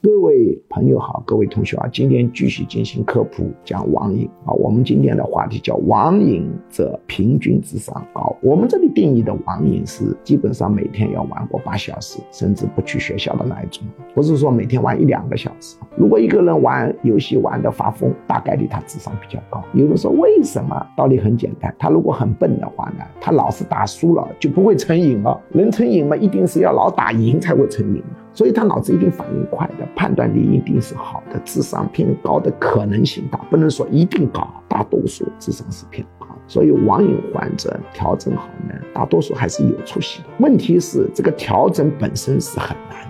各位朋友好，各位同学啊，今天继续进行科普讲网瘾啊。我们今天的话题叫网瘾者平均智商高。我们这里定义的网瘾是基本上每天要玩过八小时，甚至不去学校的那一种，不是说每天玩一两个小时。如果一个人玩游戏玩的发疯，大概率他智商比较高。有人说为什么？道理很简单，他如果很笨的话呢，他老是打输了就不会成瘾了。人成瘾嘛，一定是要老打赢才会成瘾。所以他脑子一定反应快的，判断力一定是好的，智商偏高的可能性大，不能说一定高，大多数智商是偏高。所以网瘾患者调整好呢，大多数还是有出息的。问题是这个调整本身是很难。